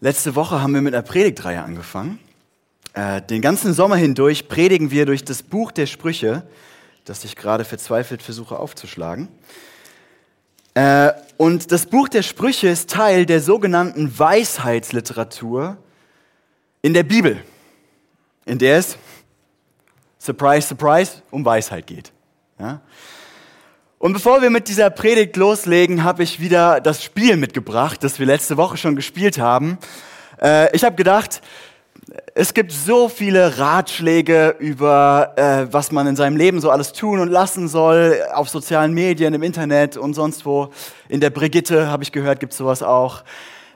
Letzte Woche haben wir mit einer Predigtreihe angefangen. Äh, den ganzen Sommer hindurch predigen wir durch das Buch der Sprüche, das ich gerade verzweifelt versuche aufzuschlagen. Äh, und das Buch der Sprüche ist Teil der sogenannten Weisheitsliteratur in der Bibel, in der es, surprise, surprise, um Weisheit geht. Ja? Und bevor wir mit dieser Predigt loslegen, habe ich wieder das Spiel mitgebracht, das wir letzte Woche schon gespielt haben. Äh, ich habe gedacht, es gibt so viele Ratschläge über, äh, was man in seinem Leben so alles tun und lassen soll, auf sozialen Medien, im Internet und sonst wo. In der Brigitte, habe ich gehört, gibt es sowas auch.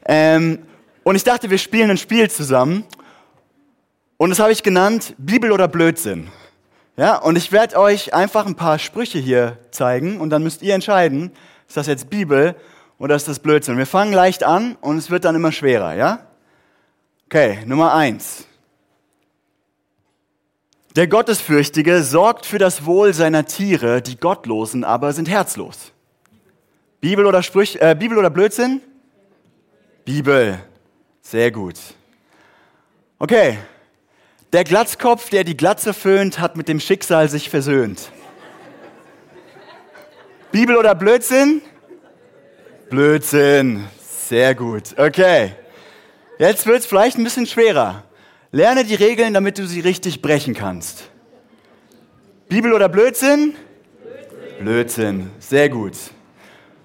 Ähm, und ich dachte, wir spielen ein Spiel zusammen. Und das habe ich genannt, Bibel oder Blödsinn. Ja, und ich werde euch einfach ein paar Sprüche hier zeigen und dann müsst ihr entscheiden, ist das jetzt Bibel oder ist das Blödsinn. Wir fangen leicht an und es wird dann immer schwerer, ja? Okay, Nummer eins. Der Gottesfürchtige sorgt für das Wohl seiner Tiere, die Gottlosen aber sind herzlos. Bibel oder Sprüch, äh, Bibel oder Blödsinn? Bibel. Sehr gut. Okay, der Glatzkopf, der die Glatze föhnt, hat mit dem Schicksal sich versöhnt. Bibel oder Blödsinn? Blödsinn. Sehr gut. Okay. Jetzt wird es vielleicht ein bisschen schwerer. Lerne die Regeln, damit du sie richtig brechen kannst. Bibel oder Blödsinn? Blödsinn. Blödsinn. Sehr gut.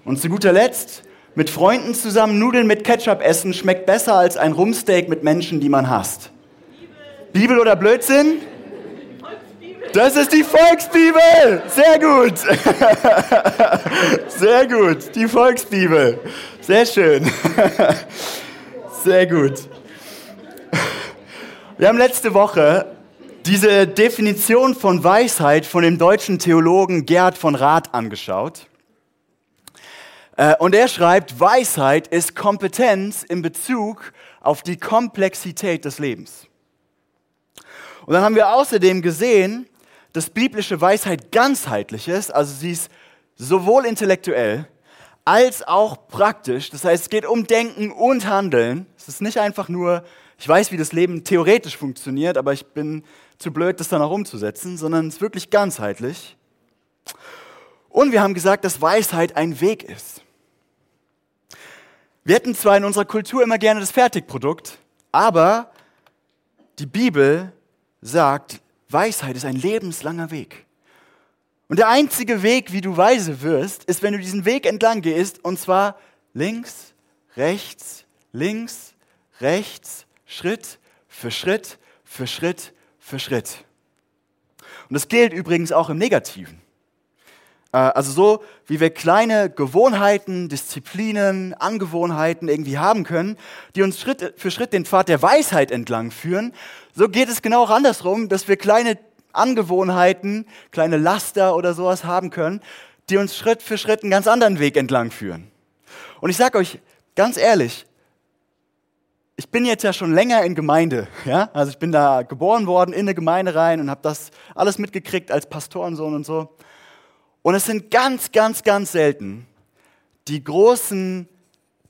Und zu guter Letzt, mit Freunden zusammen Nudeln mit Ketchup essen schmeckt besser als ein Rumsteak mit Menschen, die man hasst. Bibel oder Blödsinn? Das ist die Volksbibel. Sehr gut. Sehr gut. Die Volksbibel. Sehr schön. Sehr gut. Wir haben letzte Woche diese Definition von Weisheit von dem deutschen Theologen Gerd von Rath angeschaut. Äh, und er schreibt, Weisheit ist Kompetenz in Bezug auf die Komplexität des Lebens. Und dann haben wir außerdem gesehen, dass biblische Weisheit ganzheitlich ist, also sie ist sowohl intellektuell als auch praktisch. Das heißt, es geht um Denken und Handeln. Es ist nicht einfach nur, ich weiß, wie das Leben theoretisch funktioniert, aber ich bin zu blöd, das dann auch umzusetzen, sondern es ist wirklich ganzheitlich. Und wir haben gesagt, dass Weisheit ein Weg ist. Wir hätten zwar in unserer Kultur immer gerne das Fertigprodukt, aber die Bibel sagt, Weisheit ist ein lebenslanger Weg. Und der einzige Weg, wie du weise wirst, ist, wenn du diesen Weg entlang gehst, und zwar links, rechts, links, rechts, Schritt für Schritt für Schritt für Schritt. Und das gilt übrigens auch im Negativen. Äh, also so, wie wir kleine Gewohnheiten, Disziplinen, Angewohnheiten irgendwie haben können, die uns Schritt für Schritt den Pfad der Weisheit entlang führen, so geht es genau auch andersrum, dass wir kleine Angewohnheiten, kleine Laster oder sowas haben können, die uns Schritt für Schritt einen ganz anderen Weg entlang führen. Und ich sage euch ganz ehrlich, ich bin jetzt ja schon länger in Gemeinde, ja, also ich bin da geboren worden in eine Gemeinde rein und habe das alles mitgekriegt als Pastorensohn und so. Und es sind ganz, ganz, ganz selten die großen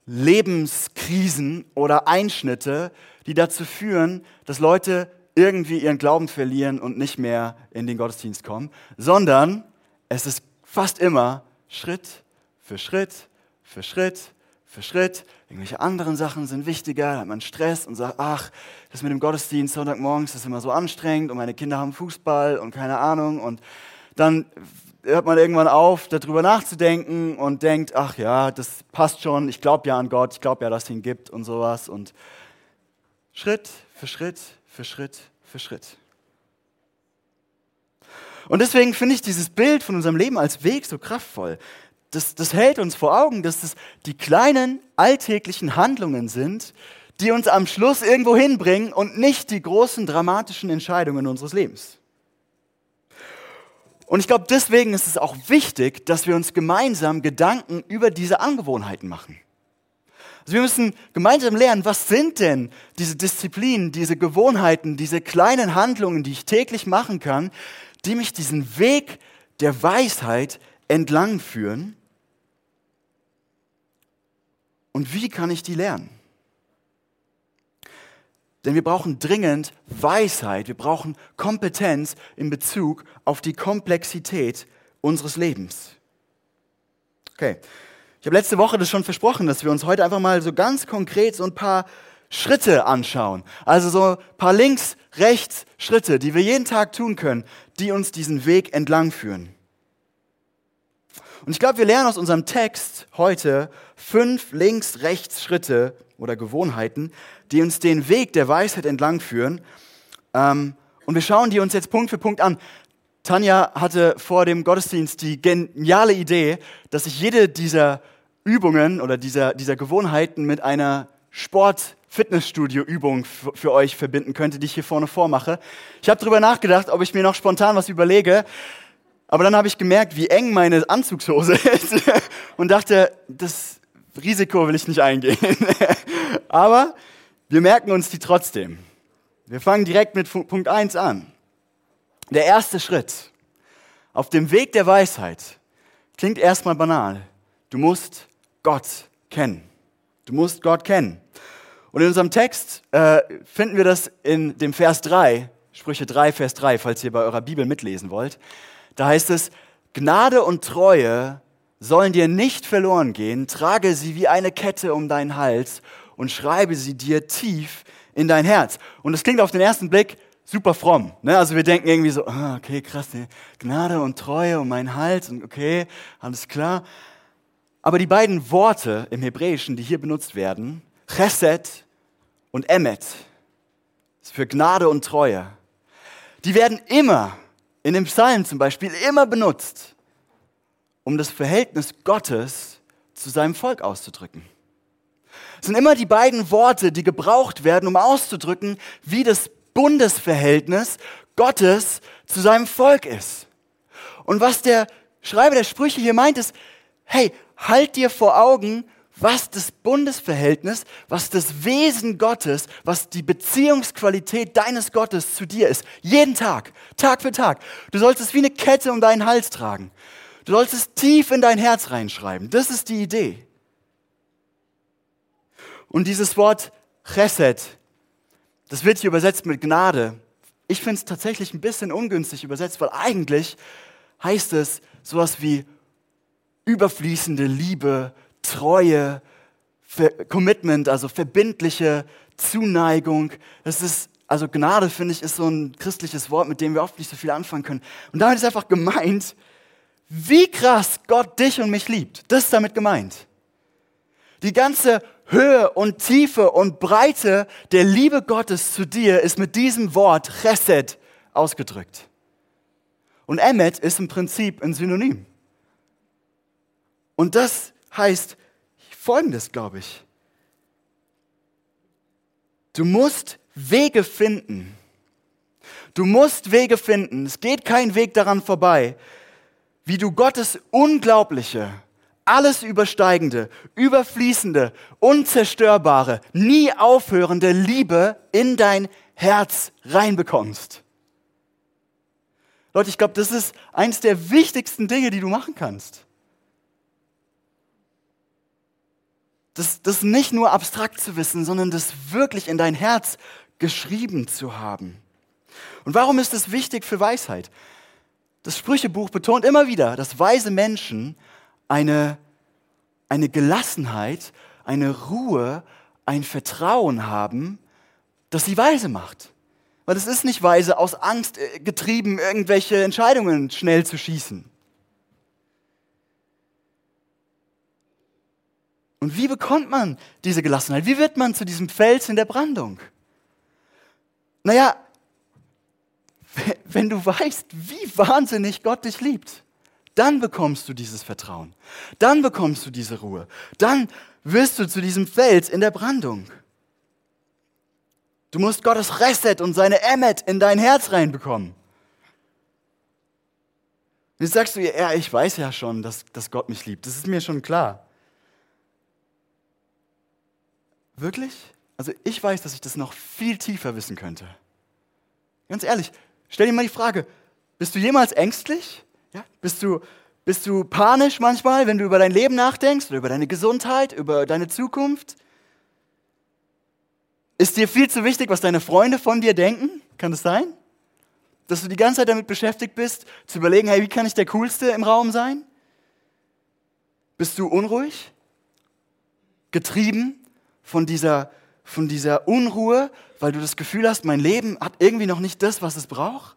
Lebenskrisen oder Einschnitte, die dazu führen, dass Leute irgendwie ihren Glauben verlieren und nicht mehr in den Gottesdienst kommen, sondern es ist fast immer Schritt für Schritt für Schritt für Schritt. Irgendwelche anderen Sachen sind wichtiger, da hat man Stress und sagt, ach, das mit dem Gottesdienst Sonntagmorgens ist immer so anstrengend und meine Kinder haben Fußball und keine Ahnung und dann hört man irgendwann auf, darüber nachzudenken und denkt, ach ja, das passt schon, ich glaube ja an Gott, ich glaube ja, dass es ihn gibt und sowas. Und Schritt für Schritt für Schritt für Schritt. Und deswegen finde ich dieses Bild von unserem Leben als Weg so kraftvoll. Das, das hält uns vor Augen, dass es die kleinen alltäglichen Handlungen sind, die uns am Schluss irgendwo hinbringen und nicht die großen dramatischen Entscheidungen unseres Lebens. Und ich glaube, deswegen ist es auch wichtig, dass wir uns gemeinsam Gedanken über diese Angewohnheiten machen. Also wir müssen gemeinsam lernen, was sind denn diese Disziplinen, diese Gewohnheiten, diese kleinen Handlungen, die ich täglich machen kann, die mich diesen Weg der Weisheit entlang führen. Und wie kann ich die lernen? Denn wir brauchen dringend Weisheit, wir brauchen Kompetenz in Bezug auf die Komplexität unseres Lebens. Okay, ich habe letzte Woche das schon versprochen, dass wir uns heute einfach mal so ganz konkret so ein paar Schritte anschauen. Also so ein paar links, rechts Schritte, die wir jeden Tag tun können, die uns diesen Weg entlang führen. Und ich glaube, wir lernen aus unserem Text heute fünf links, rechts Schritte oder Gewohnheiten, die uns den Weg der Weisheit entlang führen. Ähm, und wir schauen die uns jetzt Punkt für Punkt an. Tanja hatte vor dem Gottesdienst die geniale Idee, dass ich jede dieser Übungen oder dieser, dieser Gewohnheiten mit einer Sport-Fitnessstudio-Übung für euch verbinden könnte, die ich hier vorne vormache. Ich habe darüber nachgedacht, ob ich mir noch spontan was überlege. Aber dann habe ich gemerkt, wie eng meine Anzugshose ist und dachte, das Risiko will ich nicht eingehen. Aber wir merken uns die trotzdem. Wir fangen direkt mit Punkt 1 an. Der erste Schritt auf dem Weg der Weisheit klingt erstmal banal. Du musst Gott kennen. Du musst Gott kennen. Und in unserem Text äh, finden wir das in dem Vers 3, Sprüche 3, Vers 3, falls ihr bei eurer Bibel mitlesen wollt. Da heißt es, Gnade und Treue sollen dir nicht verloren gehen, trage sie wie eine Kette um deinen Hals und schreibe sie dir tief in dein Herz. Und das klingt auf den ersten Blick super fromm. Ne? Also wir denken irgendwie so, ah, okay, krass, ne? Gnade und Treue um meinen Hals und okay, alles klar. Aber die beiden Worte im Hebräischen, die hier benutzt werden, Chesed und ist für Gnade und Treue. Die werden immer, in dem Psalm zum Beispiel, immer benutzt, um das Verhältnis Gottes zu seinem Volk auszudrücken. Es sind immer die beiden Worte, die gebraucht werden, um auszudrücken, wie das Bundesverhältnis Gottes zu seinem Volk ist. Und was der Schreiber der Sprüche hier meint, ist, hey, halt dir vor Augen, was das Bundesverhältnis, was das Wesen Gottes, was die Beziehungsqualität deines Gottes zu dir ist. Jeden Tag, Tag für Tag. Du sollst es wie eine Kette um deinen Hals tragen. Du sollst es tief in dein Herz reinschreiben. Das ist die Idee. Und dieses Wort Chesed das wird hier übersetzt mit Gnade. Ich finde es tatsächlich ein bisschen ungünstig übersetzt, weil eigentlich heißt es sowas wie überfließende Liebe, Treue, Commitment, also verbindliche Zuneigung. Das ist, also Gnade, finde ich, ist so ein christliches Wort, mit dem wir oft nicht so viel anfangen können. Und damit ist einfach gemeint, wie krass Gott dich und mich liebt. Das ist damit gemeint. Die ganze Höhe und Tiefe und Breite der Liebe Gottes zu dir ist mit diesem Wort Chesed ausgedrückt. Und Emmet ist im Prinzip ein Synonym. Und das heißt Folgendes, glaube ich. Du musst Wege finden. Du musst Wege finden. Es geht kein Weg daran vorbei, wie du Gottes unglaubliche, alles übersteigende, überfließende, unzerstörbare, nie aufhörende Liebe in dein Herz reinbekommst. Leute, ich glaube, das ist eines der wichtigsten Dinge, die du machen kannst. Das, das nicht nur abstrakt zu wissen, sondern das wirklich in dein Herz geschrieben zu haben. Und warum ist es wichtig für Weisheit? Das Sprüchebuch betont immer wieder, dass weise Menschen eine, eine Gelassenheit, eine Ruhe, ein Vertrauen haben, das sie weise macht. Weil es ist nicht weise, aus Angst äh, getrieben, irgendwelche Entscheidungen schnell zu schießen. Und wie bekommt man diese Gelassenheit? Wie wird man zu diesem Fels in der Brandung? Naja, wenn du weißt, wie wahnsinnig Gott dich liebt dann bekommst du dieses Vertrauen. Dann bekommst du diese Ruhe. Dann wirst du zu diesem Fels in der Brandung. Du musst Gottes Reset und seine Emmet in dein Herz reinbekommen. Jetzt sagst du, ja, ich weiß ja schon, dass, dass Gott mich liebt. Das ist mir schon klar. Wirklich? Also ich weiß, dass ich das noch viel tiefer wissen könnte. Ganz ehrlich, stell dir mal die Frage, bist du jemals ängstlich? Ja? Bist, du, bist du panisch manchmal, wenn du über dein Leben nachdenkst oder über deine Gesundheit, über deine Zukunft? Ist dir viel zu wichtig, was deine Freunde von dir denken? Kann das sein? Dass du die ganze Zeit damit beschäftigt bist, zu überlegen, hey, wie kann ich der Coolste im Raum sein? Bist du unruhig? Getrieben von dieser, von dieser Unruhe, weil du das Gefühl hast, mein Leben hat irgendwie noch nicht das, was es braucht?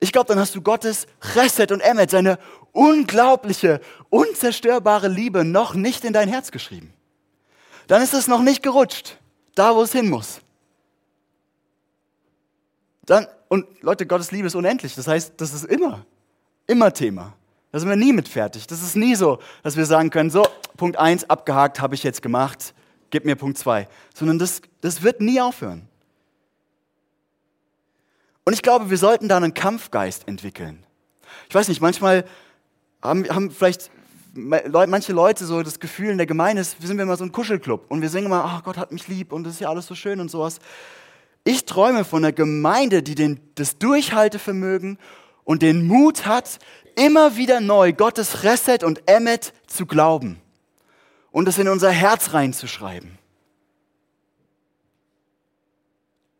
Ich glaube, dann hast du Gottes Chesed und Emmet, seine unglaubliche, unzerstörbare Liebe noch nicht in dein Herz geschrieben. Dann ist es noch nicht gerutscht, da wo es hin muss. Dann, und Leute, Gottes Liebe ist unendlich. Das heißt, das ist immer, immer Thema. Da sind wir nie mit fertig. Das ist nie so, dass wir sagen können, so, Punkt 1 abgehakt, habe ich jetzt gemacht, gib mir Punkt 2. Sondern das, das wird nie aufhören. Und ich glaube, wir sollten da einen Kampfgeist entwickeln. Ich weiß nicht, manchmal haben, haben vielleicht manche Leute so das Gefühl in der Gemeinde, wir sind immer so ein Kuschelclub und wir singen immer, ach Gott hat mich lieb und das ist ja alles so schön und sowas. Ich träume von einer Gemeinde, die den, das Durchhaltevermögen und den Mut hat, immer wieder neu Gottes Reset und Emmet zu glauben und es in unser Herz reinzuschreiben.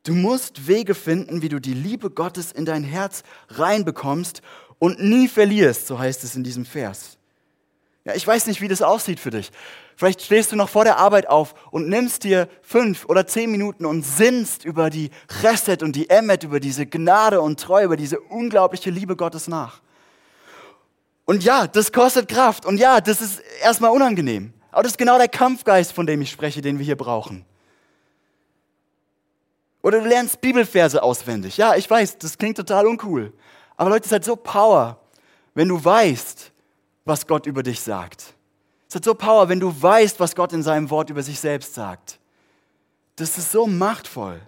Du musst Wege finden, wie du die Liebe Gottes in dein Herz reinbekommst und nie verlierst, so heißt es in diesem Vers. Ja, ich weiß nicht, wie das aussieht für dich. Vielleicht stehst du noch vor der Arbeit auf und nimmst dir fünf oder zehn Minuten und sinnst über die Chesed und die Emmet, über diese Gnade und Treue, über diese unglaubliche Liebe Gottes nach. Und ja, das kostet Kraft. Und ja, das ist erstmal unangenehm. Aber das ist genau der Kampfgeist, von dem ich spreche, den wir hier brauchen. Oder du lernst Bibelverse auswendig. Ja, ich weiß, das klingt total uncool. Aber Leute, es hat so Power, wenn du weißt, was Gott über dich sagt. Es hat so Power, wenn du weißt, was Gott in seinem Wort über sich selbst sagt. Das ist so machtvoll.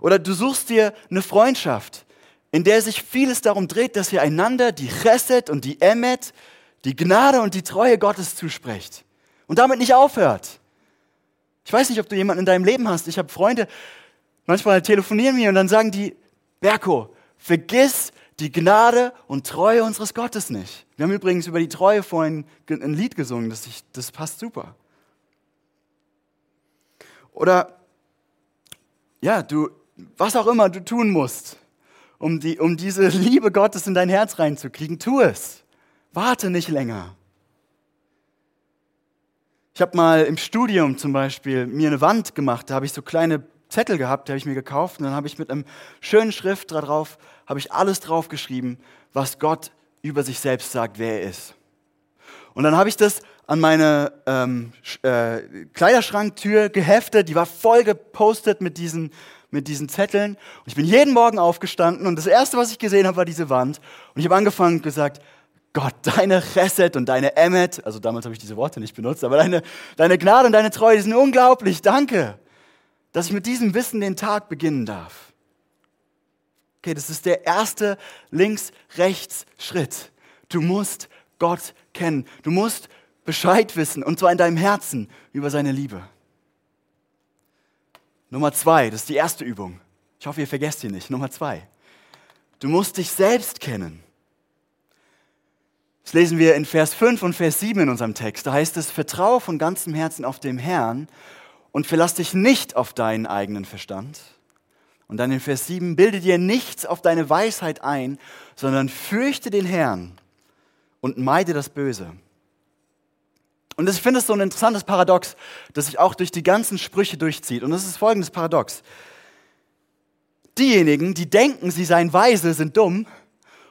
Oder du suchst dir eine Freundschaft, in der sich vieles darum dreht, dass ihr einander die Chesed und die Emmet, die Gnade und die Treue Gottes zusprecht. Und damit nicht aufhört. Ich weiß nicht, ob du jemanden in deinem Leben hast. Ich habe Freunde, manchmal telefonieren wir und dann sagen die, Berko, vergiss die Gnade und Treue unseres Gottes nicht. Wir haben übrigens über die Treue vorhin ein Lied gesungen, das, ich, das passt super. Oder, ja, du, was auch immer du tun musst, um, die, um diese Liebe Gottes in dein Herz reinzukriegen, tu es. Warte nicht länger. Ich habe mal im Studium zum Beispiel mir eine Wand gemacht, da habe ich so kleine Zettel gehabt, die habe ich mir gekauft und dann habe ich mit einem schönen Schrift drauf, habe ich alles draufgeschrieben, was Gott über sich selbst sagt, wer er ist. Und dann habe ich das an meine ähm, äh, Kleiderschranktür geheftet, die war voll gepostet mit diesen, mit diesen Zetteln. Und ich bin jeden Morgen aufgestanden und das Erste, was ich gesehen habe, war diese Wand. Und ich habe angefangen und gesagt, Gott, deine Chesed und deine Emmet, also damals habe ich diese Worte nicht benutzt, aber deine, deine Gnade und deine Treue sind unglaublich, danke dass ich mit diesem Wissen den Tag beginnen darf. Okay, das ist der erste Links-Rechts-Schritt. Du musst Gott kennen. Du musst Bescheid wissen, und zwar in deinem Herzen über seine Liebe. Nummer zwei, das ist die erste Übung. Ich hoffe, ihr vergesst sie nicht. Nummer zwei. Du musst dich selbst kennen. Das lesen wir in Vers 5 und Vers 7 in unserem Text. Da heißt es, vertraue von ganzem Herzen auf dem Herrn und verlass dich nicht auf deinen eigenen Verstand. Und dann in Vers 7, bilde dir nichts auf deine Weisheit ein, sondern fürchte den Herrn und meide das Böse. Und ich finde es so ein interessantes Paradox, das sich auch durch die ganzen Sprüche durchzieht. Und das ist folgendes Paradox. Diejenigen, die denken, sie seien weise, sind dumm.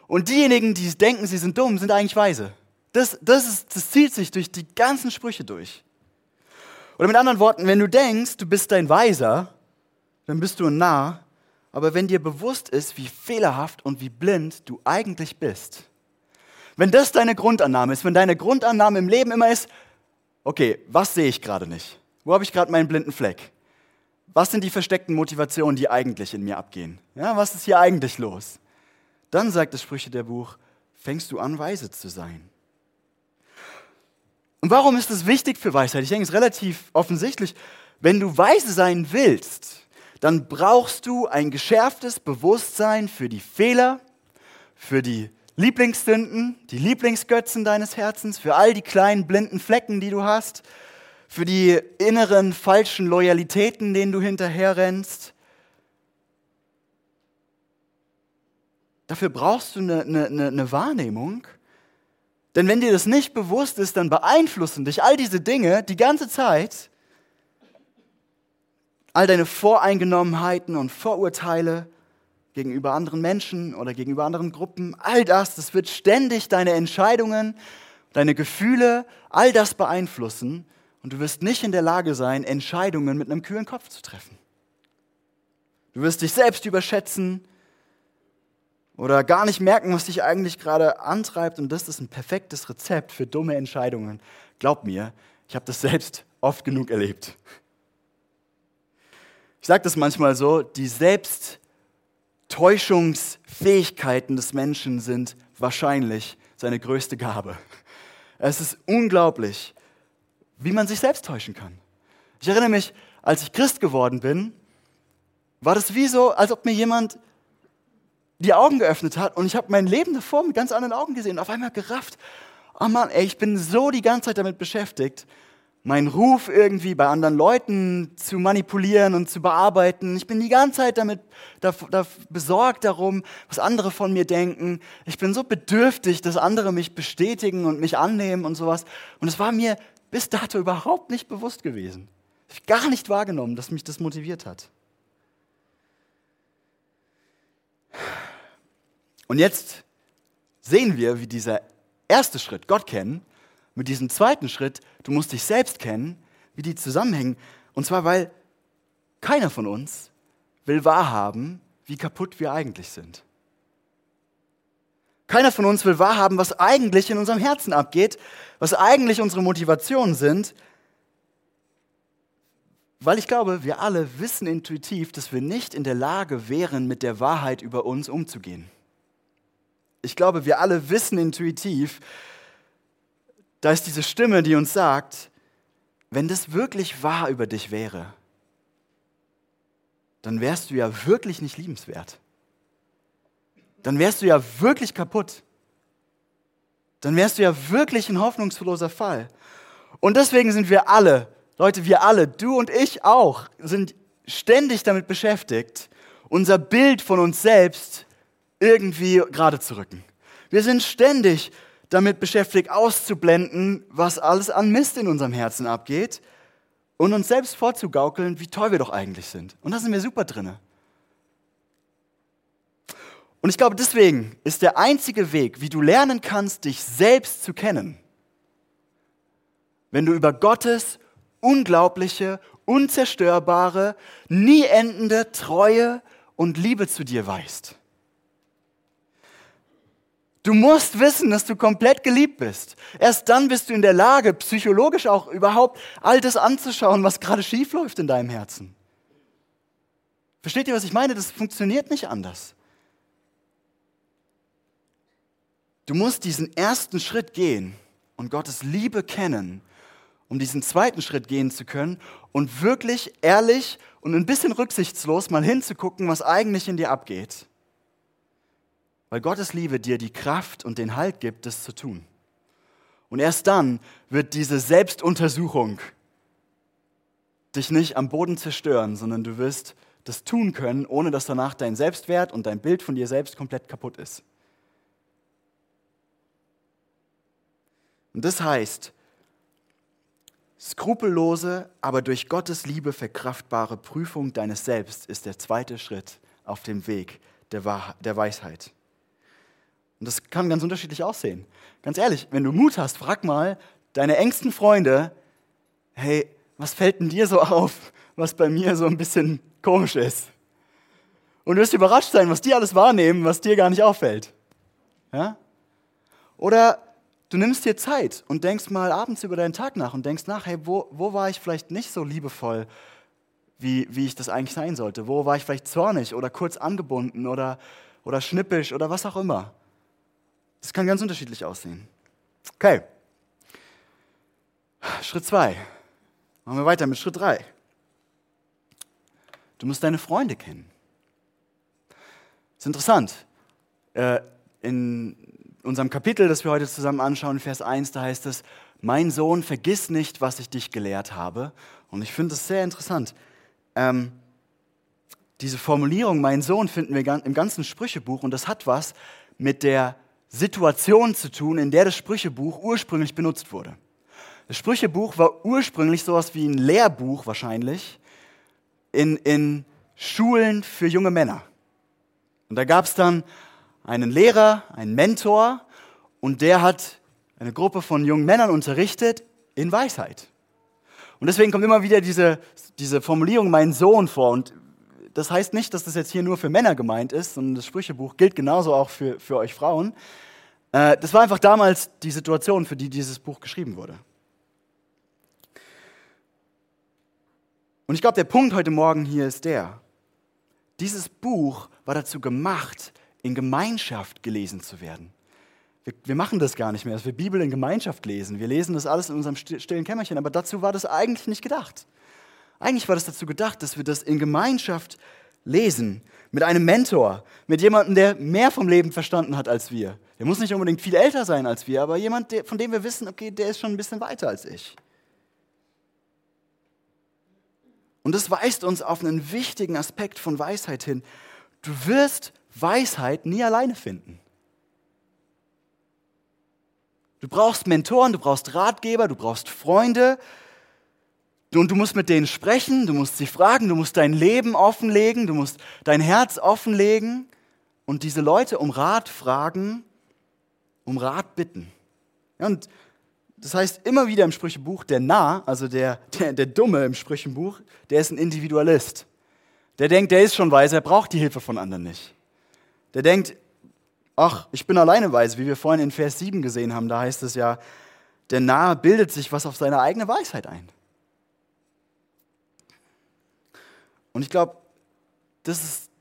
Und diejenigen, die denken, sie sind dumm, sind eigentlich weise. Das, das, ist, das zieht sich durch die ganzen Sprüche durch. Oder mit anderen Worten, wenn du denkst, du bist ein Weiser, dann bist du ein Narr. Aber wenn dir bewusst ist, wie fehlerhaft und wie blind du eigentlich bist, wenn das deine Grundannahme ist, wenn deine Grundannahme im Leben immer ist, okay, was sehe ich gerade nicht? Wo habe ich gerade meinen blinden Fleck? Was sind die versteckten Motivationen, die eigentlich in mir abgehen? Ja, was ist hier eigentlich los? Dann sagt das Sprüche der Buch, fängst du an, weise zu sein. Und warum ist es wichtig für Weisheit? Ich denke, es ist relativ offensichtlich. Wenn du weise sein willst, dann brauchst du ein geschärftes Bewusstsein für die Fehler, für die Lieblingssünden, die Lieblingsgötzen deines Herzens, für all die kleinen blinden Flecken, die du hast. für die inneren falschen Loyalitäten, denen du hinterherrennst. Dafür brauchst du eine, eine, eine Wahrnehmung. Denn wenn dir das nicht bewusst ist, dann beeinflussen dich all diese Dinge die ganze Zeit. All deine Voreingenommenheiten und Vorurteile gegenüber anderen Menschen oder gegenüber anderen Gruppen, all das, das wird ständig deine Entscheidungen, deine Gefühle, all das beeinflussen und du wirst nicht in der Lage sein, Entscheidungen mit einem kühlen Kopf zu treffen. Du wirst dich selbst überschätzen oder gar nicht merken, was dich eigentlich gerade antreibt und das ist ein perfektes Rezept für dumme Entscheidungen. Glaub mir, ich habe das selbst oft genug erlebt. Ich sage das manchmal so, die Selbsttäuschungsfähigkeiten des Menschen sind wahrscheinlich seine größte Gabe. Es ist unglaublich, wie man sich selbst täuschen kann. Ich erinnere mich, als ich Christ geworden bin, war das wie so, als ob mir jemand die Augen geöffnet hat und ich habe mein Leben davor mit ganz anderen Augen gesehen und auf einmal gerafft, oh Mann, ey, ich bin so die ganze Zeit damit beschäftigt, meinen Ruf irgendwie bei anderen Leuten zu manipulieren und zu bearbeiten. Ich bin die ganze Zeit damit da, da besorgt darum, was andere von mir denken. Ich bin so bedürftig, dass andere mich bestätigen und mich annehmen und sowas. Und es war mir bis dato überhaupt nicht bewusst gewesen. Ich gar nicht wahrgenommen, dass mich das motiviert hat. Und jetzt sehen wir, wie dieser erste Schritt, Gott kennen, mit diesem zweiten Schritt, du musst dich selbst kennen, wie die zusammenhängen. Und zwar, weil keiner von uns will wahrhaben, wie kaputt wir eigentlich sind. Keiner von uns will wahrhaben, was eigentlich in unserem Herzen abgeht, was eigentlich unsere Motivationen sind, weil ich glaube, wir alle wissen intuitiv, dass wir nicht in der Lage wären, mit der Wahrheit über uns umzugehen. Ich glaube, wir alle wissen intuitiv, da ist diese Stimme, die uns sagt, wenn das wirklich wahr über dich wäre, dann wärst du ja wirklich nicht liebenswert. Dann wärst du ja wirklich kaputt. Dann wärst du ja wirklich ein hoffnungsloser Fall. Und deswegen sind wir alle, Leute, wir alle, du und ich auch, sind ständig damit beschäftigt, unser Bild von uns selbst irgendwie gerade zu rücken. Wir sind ständig damit beschäftigt, auszublenden, was alles an Mist in unserem Herzen abgeht und uns selbst vorzugaukeln, wie toll wir doch eigentlich sind. Und da sind wir super drinne. Und ich glaube, deswegen ist der einzige Weg, wie du lernen kannst, dich selbst zu kennen, wenn du über Gottes unglaubliche, unzerstörbare, nie endende Treue und Liebe zu dir weißt. Du musst wissen, dass du komplett geliebt bist. Erst dann bist du in der Lage, psychologisch auch überhaupt all das anzuschauen, was gerade schief läuft in deinem Herzen. Versteht ihr, was ich meine? Das funktioniert nicht anders. Du musst diesen ersten Schritt gehen und Gottes Liebe kennen, um diesen zweiten Schritt gehen zu können und wirklich ehrlich und ein bisschen rücksichtslos mal hinzugucken, was eigentlich in dir abgeht. Weil Gottes Liebe dir die Kraft und den Halt gibt, das zu tun. Und erst dann wird diese Selbstuntersuchung dich nicht am Boden zerstören, sondern du wirst das tun können, ohne dass danach dein Selbstwert und dein Bild von dir selbst komplett kaputt ist. Und das heißt, skrupellose, aber durch Gottes Liebe verkraftbare Prüfung deines Selbst ist der zweite Schritt auf dem Weg der, Weisheit. Und das kann ganz unterschiedlich aussehen. Ganz ehrlich, wenn du Mut hast, frag mal deine engsten Freunde, hey, was fällt denn dir so auf, was bei mir so ein bisschen komisch ist? Und du wirst überrascht sein, was die alles wahrnehmen, was dir gar nicht auffällt. Ja? Oder du nimmst dir Zeit und denkst mal abends über deinen Tag nach und denkst nach, hey, wo, wo war ich vielleicht nicht so liebevoll, wie, wie ich das eigentlich sein sollte? Wo war ich vielleicht zornig oder kurz angebunden oder, oder schnippisch oder was auch immer? Das kann ganz unterschiedlich aussehen. Okay. Schritt zwei. Machen wir weiter mit Schritt drei. Du musst deine Freunde kennen. Das ist interessant. Äh, in unserem Kapitel, das wir heute zusammen anschauen, Vers 1, da heißt es, mein Sohn, vergiss nicht, was ich dich gelehrt habe. Und ich finde es sehr interessant. Ähm, diese Formulierung, mein Sohn, finden wir im ganzen Sprüchebuch und das hat was mit der Situation zu tun, in der das Sprüchebuch ursprünglich benutzt wurde. Das Sprüchebuch war ursprünglich sowas wie ein Lehrbuch wahrscheinlich in, in Schulen für junge Männer. Und da gab es dann einen Lehrer, einen Mentor und der hat eine Gruppe von jungen Männern unterrichtet in Weisheit. Und deswegen kommt immer wieder diese, diese Formulierung, mein Sohn vor. Und das heißt nicht, dass das jetzt hier nur für Männer gemeint ist, sondern das Sprüchebuch gilt genauso auch für, für euch Frauen. Äh, das war einfach damals die Situation, für die dieses Buch geschrieben wurde. Und ich glaube, der Punkt heute Morgen hier ist der, dieses Buch war dazu gemacht, in Gemeinschaft gelesen zu werden. Wir, wir, machen das gar nicht mehr, dass wir Bibel in Gemeinschaft lesen. Wir lesen das alles in unserem stillen Kämmerchen, aber dazu war das eigentlich nicht gedacht. Eigentlich war das dazu gedacht, dass wir das in Gemeinschaft lesen, mit einem Mentor, mit jemandem, der mehr vom Leben verstanden hat als wir. Der muss nicht unbedingt viel älter sein als wir, aber jemand, der, von dem wir wissen, okay, der ist schon ein bisschen weiter als ich. Und das weist uns auf einen wichtigen Aspekt von Weisheit hin. Du wirst Weisheit nie alleine finden. Du brauchst Mentoren, du brauchst Ratgeber, du brauchst Freunde, und du musst mit denen sprechen, du musst sie fragen, du musst dein Leben offenlegen, du musst dein Herz offenlegen und diese Leute um Rat fragen, um Rat bitten. Und das heißt immer wieder im Sprüchebuch, der Nah, also der, der, der Dumme im Sprüchenbuch, der ist ein Individualist. Der denkt, der ist schon weise, er braucht die Hilfe von anderen nicht. Der denkt, ach, ich bin alleine weise, wie wir vorhin in Vers 7 gesehen haben, da heißt es ja, der Nahe bildet sich was auf seine eigene Weisheit ein. Und ich glaube, das ist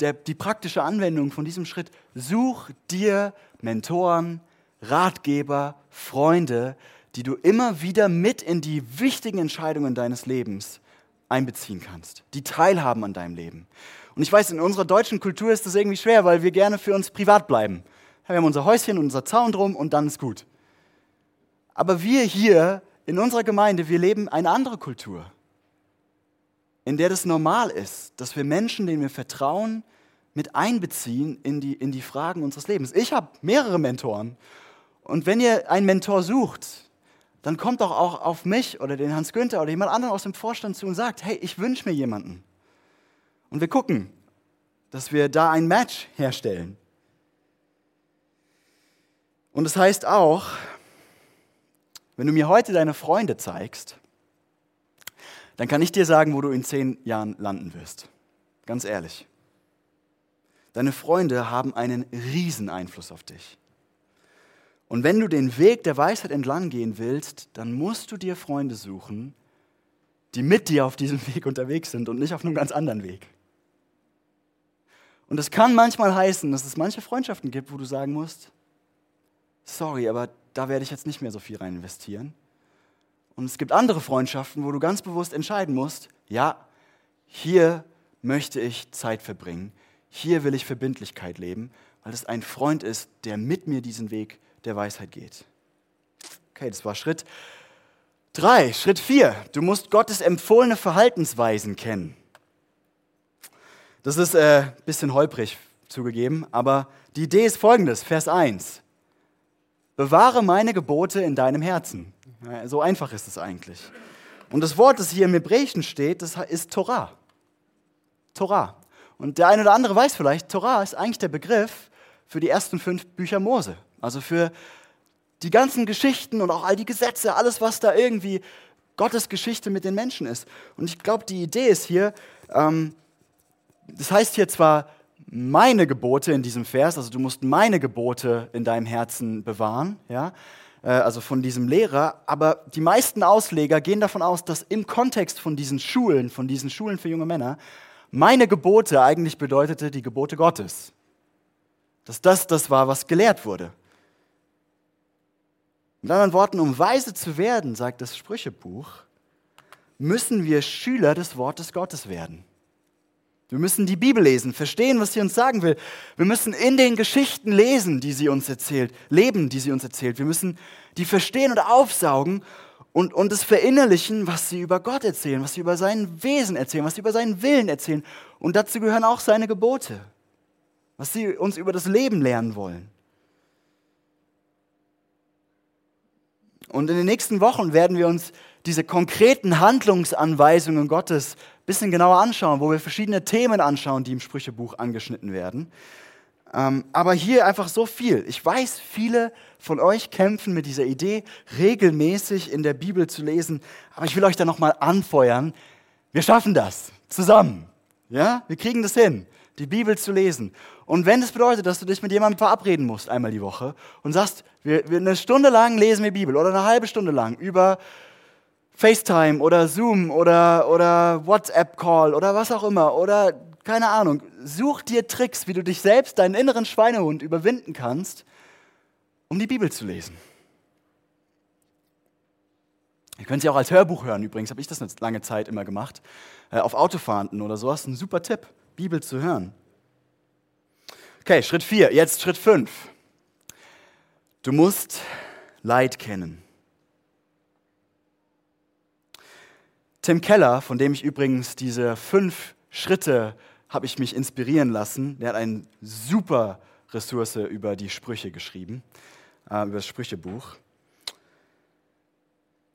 der, die praktische Anwendung von diesem Schritt. Such dir Mentoren, Ratgeber, Freunde, die du immer wieder mit in die wichtigen Entscheidungen deines Lebens einbeziehen kannst, die teilhaben an deinem Leben. Und ich weiß, in unserer deutschen Kultur ist das irgendwie schwer, weil wir gerne für uns privat bleiben. Wir haben unser Häuschen, unser Zaun drum und dann ist gut. Aber wir hier in unserer Gemeinde, wir leben eine andere Kultur in der das normal ist, dass wir Menschen, denen wir vertrauen, mit einbeziehen in die, in die Fragen unseres Lebens. Ich habe mehrere Mentoren. Und wenn ihr einen Mentor sucht, dann kommt doch auch auf mich oder den Hans Günther oder jemand anderen aus dem Vorstand zu und sagt, hey, ich wünsche mir jemanden. Und wir gucken, dass wir da ein Match herstellen. Und das heißt auch, wenn du mir heute deine Freunde zeigst, dann kann ich dir sagen, wo du in zehn Jahren landen wirst. Ganz ehrlich. Deine Freunde haben einen riesen Einfluss auf dich. Und wenn du den Weg der Weisheit entlang gehen willst, dann musst du dir Freunde suchen, die mit dir auf diesem Weg unterwegs sind und nicht auf einem ganz anderen Weg. Und es kann manchmal heißen, dass es manche Freundschaften gibt, wo du sagen musst, sorry, aber da werde ich jetzt nicht mehr so viel rein investieren. Und es gibt andere Freundschaften, wo du ganz bewusst entscheiden musst, ja, hier möchte ich Zeit verbringen, hier will ich Verbindlichkeit leben, weil es ein Freund ist, der mit mir diesen Weg der Weisheit geht. Okay, das war Schritt drei. Schritt vier, du musst Gottes empfohlene Verhaltensweisen kennen. Das ist ein äh, bisschen holprig zugegeben, aber die Idee ist folgendes, Vers 1. Bewahre meine Gebote in deinem Herzen. So einfach ist es eigentlich. Und das Wort, das hier im Hebräischen steht, das ist Torah. Torah. Und der eine oder andere weiß vielleicht, Torah ist eigentlich der Begriff für die ersten fünf Bücher Mose. Also für die ganzen Geschichten und auch all die Gesetze, alles, was da irgendwie Gottes Geschichte mit den Menschen ist. Und ich glaube, die Idee ist hier, ähm, das heißt hier zwar meine Gebote in diesem Vers, also du musst meine Gebote in deinem Herzen bewahren, ja, also von diesem Lehrer, aber die meisten Ausleger gehen davon aus, dass im Kontext von diesen Schulen, von diesen Schulen für junge Männer, meine Gebote eigentlich bedeutete die Gebote Gottes. Dass das das war, was gelehrt wurde. Mit anderen Worten, um weise zu werden, sagt das Sprüchebuch, müssen wir Schüler des Wortes Gottes werden. Wir müssen die Bibel lesen, verstehen, was sie uns sagen will. Wir müssen in den Geschichten lesen, die sie uns erzählt, leben, die sie uns erzählt. Wir müssen die verstehen und aufsaugen und, und es verinnerlichen, was sie über Gott erzählen, was sie über sein Wesen erzählen, was sie über seinen Willen erzählen. Und dazu gehören auch seine Gebote, was sie uns über das Leben lernen wollen. Und in den nächsten Wochen werden wir uns diese konkreten Handlungsanweisungen Gottes bisschen genauer anschauen, wo wir verschiedene Themen anschauen, die im Sprüchebuch angeschnitten werden. Ähm, aber hier einfach so viel. Ich weiß, viele von euch kämpfen mit dieser Idee, regelmäßig in der Bibel zu lesen. Aber ich will euch da nochmal anfeuern. Wir schaffen das zusammen. Ja, wir kriegen das hin, die Bibel zu lesen. Und wenn das bedeutet, dass du dich mit jemandem verabreden musst einmal die Woche und sagst, wir, wir eine Stunde lang lesen wir Bibel oder eine halbe Stunde lang über FaceTime oder Zoom oder, oder WhatsApp-Call oder was auch immer oder keine Ahnung, such dir Tricks, wie du dich selbst, deinen inneren Schweinehund überwinden kannst, um die Bibel zu lesen. Ihr könnt sie auch als Hörbuch hören, übrigens, habe ich das eine lange Zeit immer gemacht. Äh, auf Autofahrten oder so hast du einen super Tipp, Bibel zu hören. Okay, Schritt 4, jetzt Schritt 5. Du musst Leid kennen. Tim Keller, von dem ich übrigens diese fünf Schritte habe ich mich inspirieren lassen. Der hat eine super Ressource über die Sprüche geschrieben, äh, über das Sprüchebuch.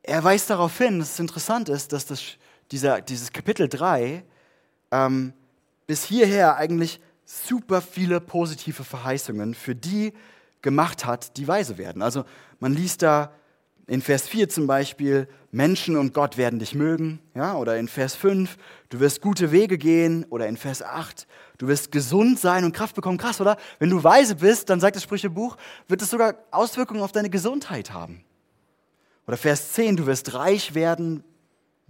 Er weist darauf hin, dass es interessant ist, dass das, dieser, dieses Kapitel 3 ähm, bis hierher eigentlich super viele positive Verheißungen für die gemacht hat, die weise werden. Also man liest da in Vers 4 zum Beispiel, Menschen und Gott werden dich mögen. Ja? Oder in Vers 5, du wirst gute Wege gehen. Oder in Vers 8, du wirst gesund sein und Kraft bekommen. Krass, oder? Wenn du weise bist, dann sagt das Sprüchebuch, wird es sogar Auswirkungen auf deine Gesundheit haben. Oder Vers 10, du wirst reich werden,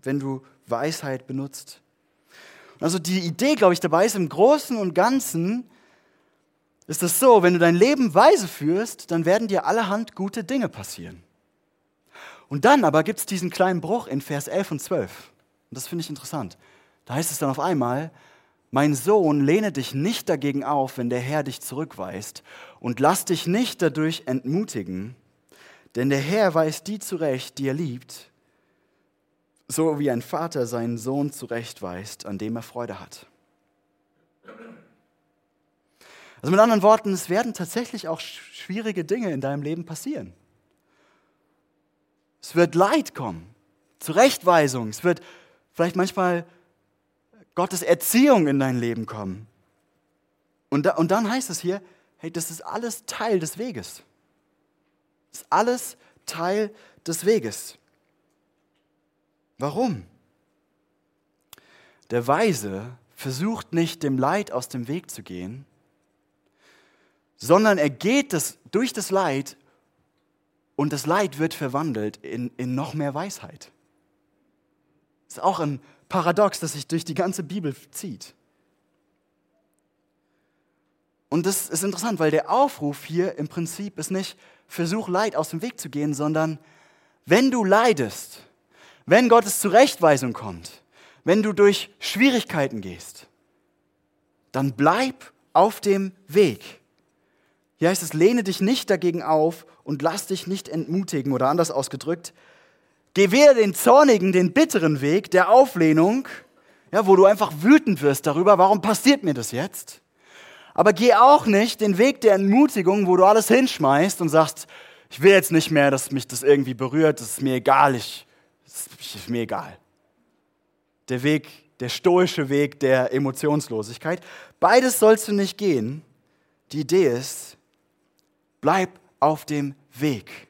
wenn du Weisheit benutzt. Also die Idee, glaube ich, dabei ist im Großen und Ganzen, ist es so, wenn du dein Leben weise führst, dann werden dir allerhand gute Dinge passieren. Und dann aber gibt es diesen kleinen Bruch in Vers 11 und 12. Und das finde ich interessant. Da heißt es dann auf einmal, mein Sohn, lehne dich nicht dagegen auf, wenn der Herr dich zurückweist, und lass dich nicht dadurch entmutigen, denn der Herr weist die zurecht, die er liebt, so wie ein Vater seinen Sohn zurechtweist, an dem er Freude hat. Also mit anderen Worten, es werden tatsächlich auch schwierige Dinge in deinem Leben passieren. Es wird Leid kommen, Zurechtweisung, es wird vielleicht manchmal Gottes Erziehung in dein Leben kommen. Und, da, und dann heißt es hier, hey, das ist alles Teil des Weges. Das ist alles Teil des Weges. Warum? Der Weise versucht nicht, dem Leid aus dem Weg zu gehen, sondern er geht das, durch das Leid und das Leid wird verwandelt in, in noch mehr Weisheit. Ist auch ein Paradox, das sich durch die ganze Bibel zieht. Und das ist interessant, weil der Aufruf hier im Prinzip ist nicht, versuch Leid aus dem Weg zu gehen, sondern wenn du leidest, wenn Gottes Zurechtweisung kommt, wenn du durch Schwierigkeiten gehst, dann bleib auf dem Weg. Hier heißt es, lehne dich nicht dagegen auf und lass dich nicht entmutigen oder anders ausgedrückt, geh weder den zornigen, den bitteren Weg der Auflehnung, ja, wo du einfach wütend wirst darüber, warum passiert mir das jetzt? Aber geh auch nicht den Weg der Entmutigung, wo du alles hinschmeißt und sagst, ich will jetzt nicht mehr, dass mich das irgendwie berührt, das ist mir egal, ich, ist mir egal. Der Weg, der stoische Weg der Emotionslosigkeit. Beides sollst du nicht gehen. Die Idee ist, bleib auf dem Weg.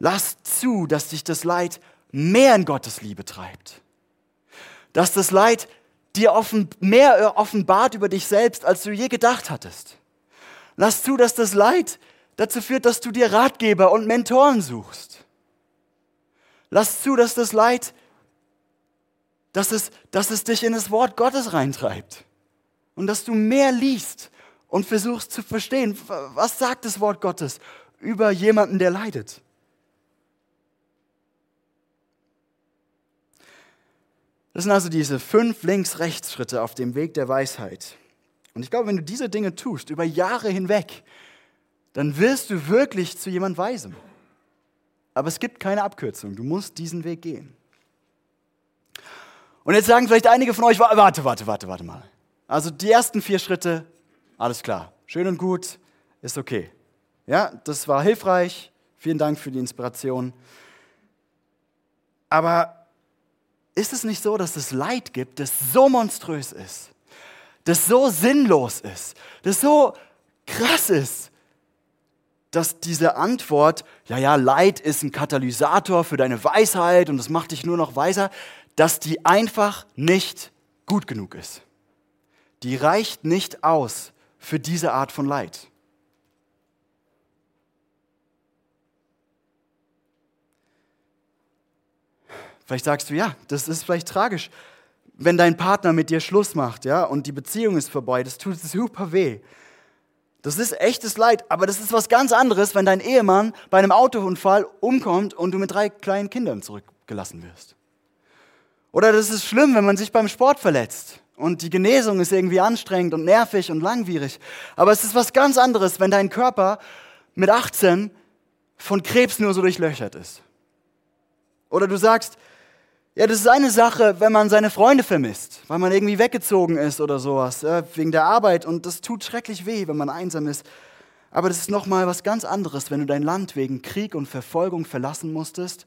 Lass zu, dass dich das Leid mehr in Gottes Liebe treibt. Dass das Leid dir offen, mehr offenbart über dich selbst, als du je gedacht hattest. Lass zu, dass das Leid dazu führt, dass du dir Ratgeber und Mentoren suchst. Lass zu, dass das Leid, dass es, dass es dich in das Wort Gottes reintreibt und dass du mehr liest und versuchst zu verstehen, was sagt das Wort Gottes über jemanden, der leidet. Das sind also diese fünf Links-Rechts-Schritte auf dem Weg der Weisheit. Und ich glaube, wenn du diese Dinge tust, über Jahre hinweg, dann wirst du wirklich zu jemand Weisem. Aber es gibt keine Abkürzung. Du musst diesen Weg gehen. Und jetzt sagen vielleicht einige von euch, warte, warte, warte, warte mal. Also die ersten vier Schritte, alles klar. Schön und gut, ist okay. Ja, das war hilfreich. Vielen Dank für die Inspiration. Aber ist es nicht so, dass es Leid gibt, das so monströs ist, das so sinnlos ist, das so krass ist, dass diese Antwort, ja, ja, Leid ist ein Katalysator für deine Weisheit und das macht dich nur noch weiser, dass die einfach nicht gut genug ist. Die reicht nicht aus für diese Art von Leid. Vielleicht sagst du, ja, das ist vielleicht tragisch, wenn dein Partner mit dir Schluss macht, ja, und die Beziehung ist vorbei. Das tut super weh. Das ist echtes Leid, aber das ist was ganz anderes, wenn dein Ehemann bei einem Autounfall umkommt und du mit drei kleinen Kindern zurückgelassen wirst. Oder das ist schlimm, wenn man sich beim Sport verletzt und die Genesung ist irgendwie anstrengend und nervig und langwierig. Aber es ist was ganz anderes, wenn dein Körper mit 18 von Krebs nur so durchlöchert ist. Oder du sagst, ja, das ist eine Sache, wenn man seine Freunde vermisst, weil man irgendwie weggezogen ist oder sowas, ja, wegen der Arbeit. Und das tut schrecklich weh, wenn man einsam ist. Aber das ist nochmal was ganz anderes, wenn du dein Land wegen Krieg und Verfolgung verlassen musstest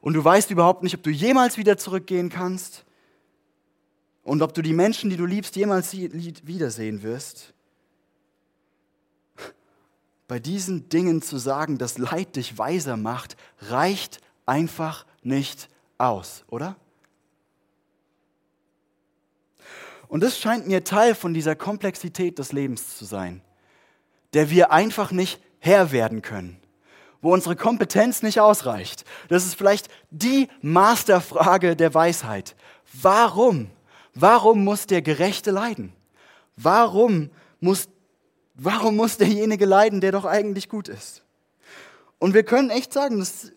und du weißt überhaupt nicht, ob du jemals wieder zurückgehen kannst und ob du die Menschen, die du liebst, jemals wiedersehen wirst. Bei diesen Dingen zu sagen, dass Leid dich weiser macht, reicht einfach nicht aus, oder? Und das scheint mir Teil von dieser Komplexität des Lebens zu sein, der wir einfach nicht Herr werden können, wo unsere Kompetenz nicht ausreicht. Das ist vielleicht die Masterfrage der Weisheit. Warum? Warum muss der Gerechte leiden? Warum muss, warum muss derjenige leiden, der doch eigentlich gut ist? Und wir können echt sagen, dass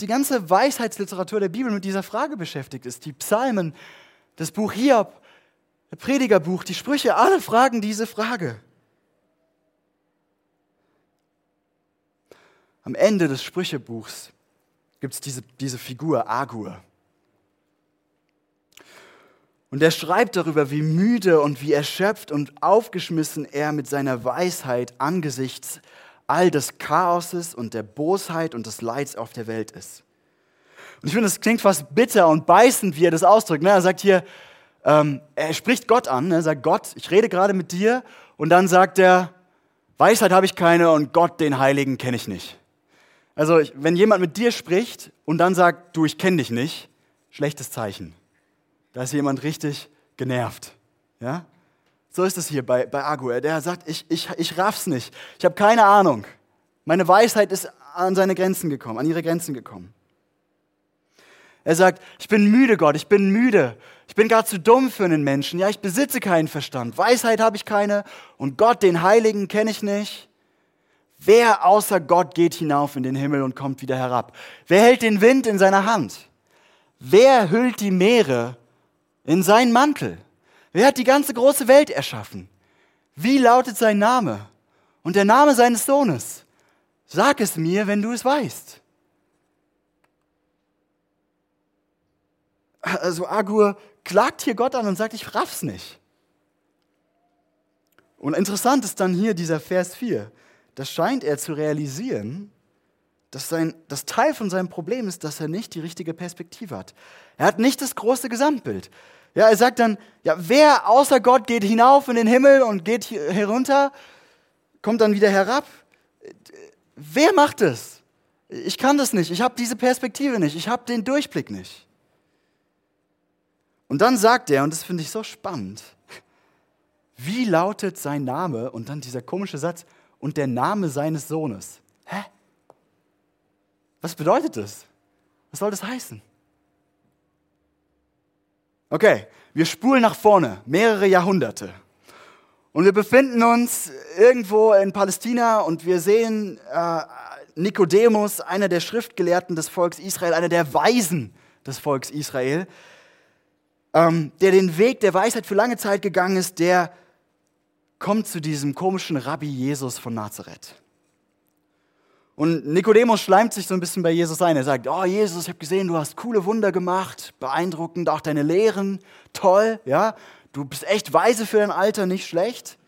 die ganze Weisheitsliteratur der Bibel mit dieser Frage beschäftigt ist. Die Psalmen, das Buch Hiob, das Predigerbuch, die Sprüche, alle fragen diese Frage. Am Ende des Sprüchebuchs gibt es diese, diese Figur Agur. Und er schreibt darüber, wie müde und wie erschöpft und aufgeschmissen er mit seiner Weisheit angesichts all des Chaoses und der Bosheit und des Leids auf der Welt ist. Und ich finde, es klingt fast bitter und beißend, wie er das ausdrückt. Ne? Er sagt hier, ähm, er spricht Gott an, ne? er sagt, Gott, ich rede gerade mit dir. Und dann sagt er, Weisheit habe ich keine und Gott, den Heiligen, kenne ich nicht. Also wenn jemand mit dir spricht und dann sagt, du, ich kenne dich nicht, schlechtes Zeichen. Da ist jemand richtig genervt. Ja? So ist es hier bei, bei Agur. Der sagt, ich, ich, ich raff's nicht. Ich habe keine Ahnung. Meine Weisheit ist an seine Grenzen gekommen, an ihre Grenzen gekommen. Er sagt, ich bin müde, Gott, ich bin müde. Ich bin gar zu dumm für einen Menschen. Ja, ich besitze keinen Verstand. Weisheit habe ich keine. Und Gott, den Heiligen, kenne ich nicht. Wer außer Gott geht hinauf in den Himmel und kommt wieder herab? Wer hält den Wind in seiner Hand? Wer hüllt die Meere in seinen Mantel? Wer hat die ganze große Welt erschaffen? Wie lautet sein Name? Und der Name seines Sohnes? Sag es mir, wenn du es weißt. Also Agur klagt hier Gott an und sagt, ich raff's nicht. Und interessant ist dann hier dieser Vers 4. Da scheint er zu realisieren, dass sein, das Teil von seinem Problem ist, dass er nicht die richtige Perspektive hat. Er hat nicht das große Gesamtbild. Ja, er sagt dann, ja, wer außer Gott geht hinauf in den Himmel und geht herunter, kommt dann wieder herab? Wer macht es? Ich kann das nicht. Ich habe diese Perspektive nicht. Ich habe den Durchblick nicht. Und dann sagt er, und das finde ich so spannend, wie lautet sein Name? Und dann dieser komische Satz, und der Name seines Sohnes. Hä? Was bedeutet das? Was soll das heißen? Okay, wir spulen nach vorne, mehrere Jahrhunderte. Und wir befinden uns irgendwo in Palästina und wir sehen äh, Nikodemus, einer der Schriftgelehrten des Volkes Israel, einer der Weisen des Volkes Israel. ähm, der den Weg der Weisheit für lange Zeit gegangen ist, der kommt zu diesem komischen Rabbi Jesus von Nazareth. Und Nikodemus schleimt sich so ein bisschen bei Jesus ein. Er sagt, oh Jesus, ich habe gesehen, du hast coole Wunder gemacht, beeindruckend, auch deine Lehren, toll, ja. Du bist echt weise für dein Alter, nicht schlecht.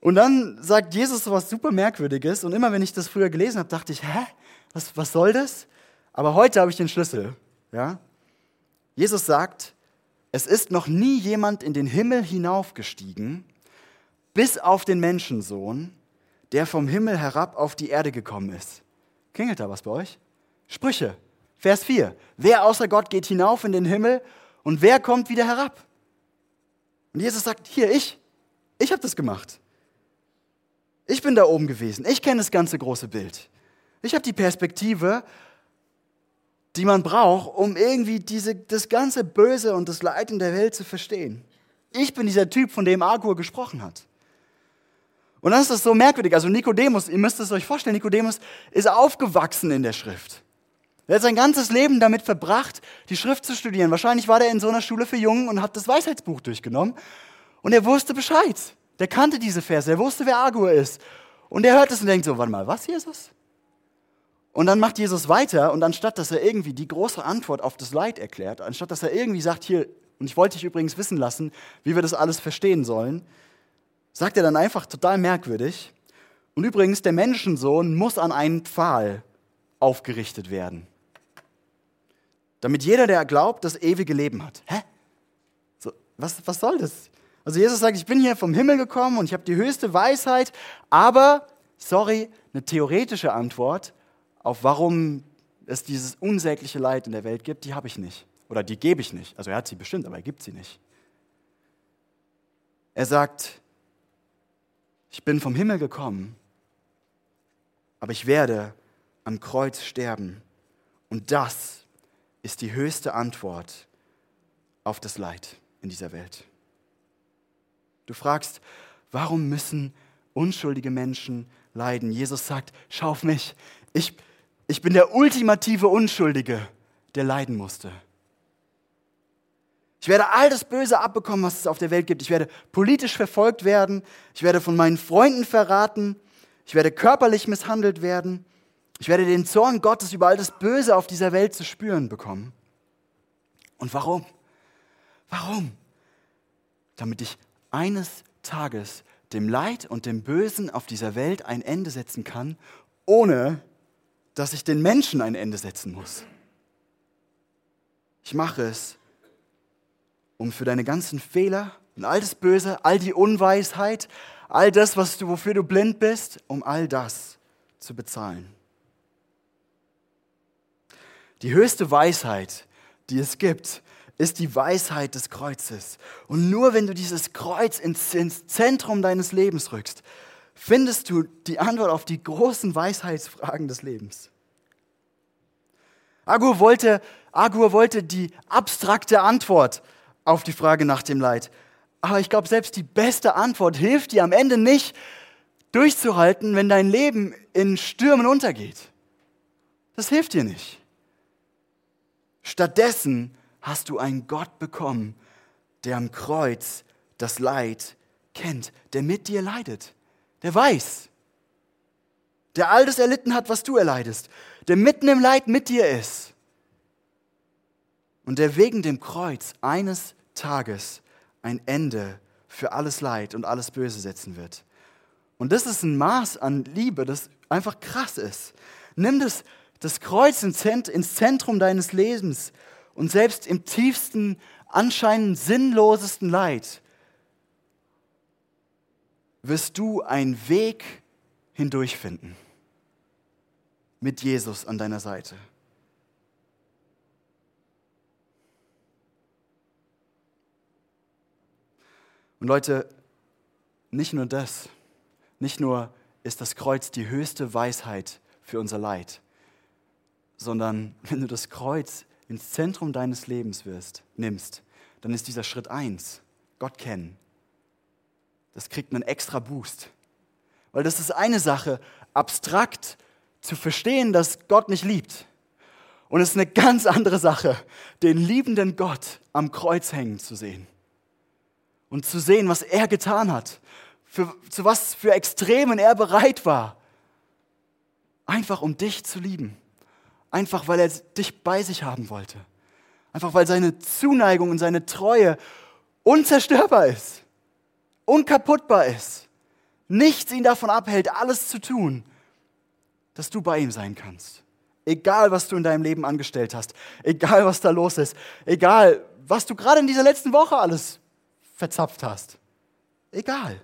Und dann sagt Jesus so was super Merkwürdiges. Und immer wenn ich das früher gelesen habe, dachte ich, hä, was, was soll das? Aber heute habe ich den Schlüssel, ja. Jesus sagt, es ist noch nie jemand in den Himmel hinaufgestiegen, bis auf den Menschensohn, der vom Himmel herab auf die Erde gekommen ist. Klingelt da was bei euch? Sprüche, Vers 4. Wer außer Gott geht hinauf in den Himmel und wer kommt wieder herab? Und Jesus sagt, hier, ich, ich habe das gemacht. Ich bin da oben gewesen. Ich kenne das ganze große Bild. Ich habe die Perspektive, die man braucht, um irgendwie diese, das ganze Böse und das Leid in der Welt zu verstehen. Ich bin dieser Typ, von dem Agur gesprochen hat. Und dann ist das so merkwürdig. Also Nikodemus, ihr müsst es euch vorstellen, Nikodemus ist aufgewachsen in der Schrift. Er hat sein ganzes Leben damit verbracht, die Schrift zu studieren. Wahrscheinlich war er in so einer Schule für Jungen und hat das Weisheitsbuch durchgenommen. Und er wusste Bescheid. Der kannte diese Verse. Er wusste, wer Agur ist. Und er hört es und denkt so, warte mal, was, Jesus? Und dann macht Jesus weiter und anstatt, dass er irgendwie die große Antwort auf das Leid erklärt, anstatt, dass er irgendwie sagt, hier, und ich wollte dich übrigens wissen lassen, wie wir das alles verstehen sollen, sagt er dann einfach total merkwürdig. Und übrigens, der Menschensohn muss an einen Pfahl aufgerichtet werden. Damit jeder, der glaubt, das ewige Leben hat. Hä? So, was, was soll das? Also Jesus sagt, ich bin hier vom Himmel gekommen und ich habe die höchste Weisheit, aber, sorry, eine theoretische Antwort auf warum es dieses unsägliche Leid in der Welt gibt, die habe ich nicht. Oder die gebe ich nicht. Also er hat sie bestimmt, aber er gibt sie nicht. Er sagt, ich bin vom Himmel gekommen, aber ich werde am Kreuz sterben. Und das ist die höchste Antwort auf das Leid in dieser Welt. Du fragst, warum müssen unschuldige Menschen leiden? Jesus sagt, schau auf mich, ich, ich bin der ultimative Unschuldige, der leiden musste. Ich werde all das Böse abbekommen, was es auf der Welt gibt. Ich werde politisch verfolgt werden. Ich werde von meinen Freunden verraten. Ich werde körperlich misshandelt werden. Ich werde den Zorn Gottes über all das Böse auf dieser Welt zu spüren bekommen. Und warum? Warum? Damit ich eines Tages dem Leid und dem Bösen auf dieser Welt ein Ende setzen kann, ohne dass ich den Menschen ein Ende setzen muss. Ich mache es, um für deine ganzen Fehler und all das Böse, all die Unweisheit, all das, was du, wofür du blind bist, um all das zu bezahlen. Die höchste Weisheit, die es gibt, ist die Weisheit des Kreuzes. Und nur wenn du dieses Kreuz ins, Zentrum deines Lebens rückst, findest du die Antwort auf die großen Weisheitsfragen des Lebens. Agur wollte, Agur wollte die abstrakte Antwort auf die Frage nach dem Leid. Aber ich glaube, selbst die beste Antwort hilft dir am Ende nicht durchzuhalten, wenn dein Leben in Stürmen untergeht. Das hilft dir nicht. Stattdessen hast du einen Gott bekommen, der am Kreuz das Leid kennt, der mit dir leidet, der weiß, der all das erlitten hat, was du erleidest, der mitten im Leid mit dir ist und der wegen dem Kreuz eines Tages ein Ende für alles Leid und alles Böse setzen wird. Und das ist ein Maß an Liebe, das einfach krass ist. Nimm das, das Kreuz ins Zentrum deines Lebens und selbst im tiefsten, anscheinend sinnlosesten Leid wirst du einen Weg hindurchfinden mit Jesus an deiner Seite. Und Leute, nicht nur das, nicht nur ist das Kreuz die höchste Weisheit für unser Leid, sondern wenn du das Kreuz ins Zentrum deines Lebens wirst, nimmst, dann ist dieser Schritt eins, Gott kennen. Das kriegt einen extra Boost. Weil das ist eine Sache, abstrakt zu verstehen, dass Gott mich liebt. Und es ist eine ganz andere Sache, den liebenden Gott am Kreuz hängen zu sehen. Und zu sehen, was er getan hat, für, zu was für Extremen er bereit war. Einfach um dich zu lieben. Einfach weil er dich bei sich haben wollte. Einfach weil seine Zuneigung und seine Treue unzerstörbar ist, unkaputtbar ist. Nichts ihn davon abhält, alles zu tun, dass du bei ihm sein kannst. Egal, was du in deinem Leben angestellt hast, egal, was da los ist, egal, was du gerade in dieser letzten Woche alles verzapft hast. Egal.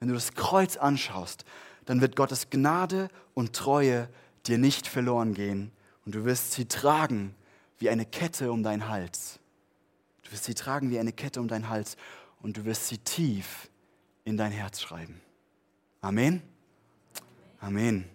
Wenn du das Kreuz anschaust, dann wird Gottes Gnade und Treue dir nicht verloren gehen und du wirst sie tragen wie eine Kette um deinen Hals. Du wirst sie tragen wie eine Kette um deinen Hals und du wirst sie tief in dein Herz schreiben. Amen. Amen.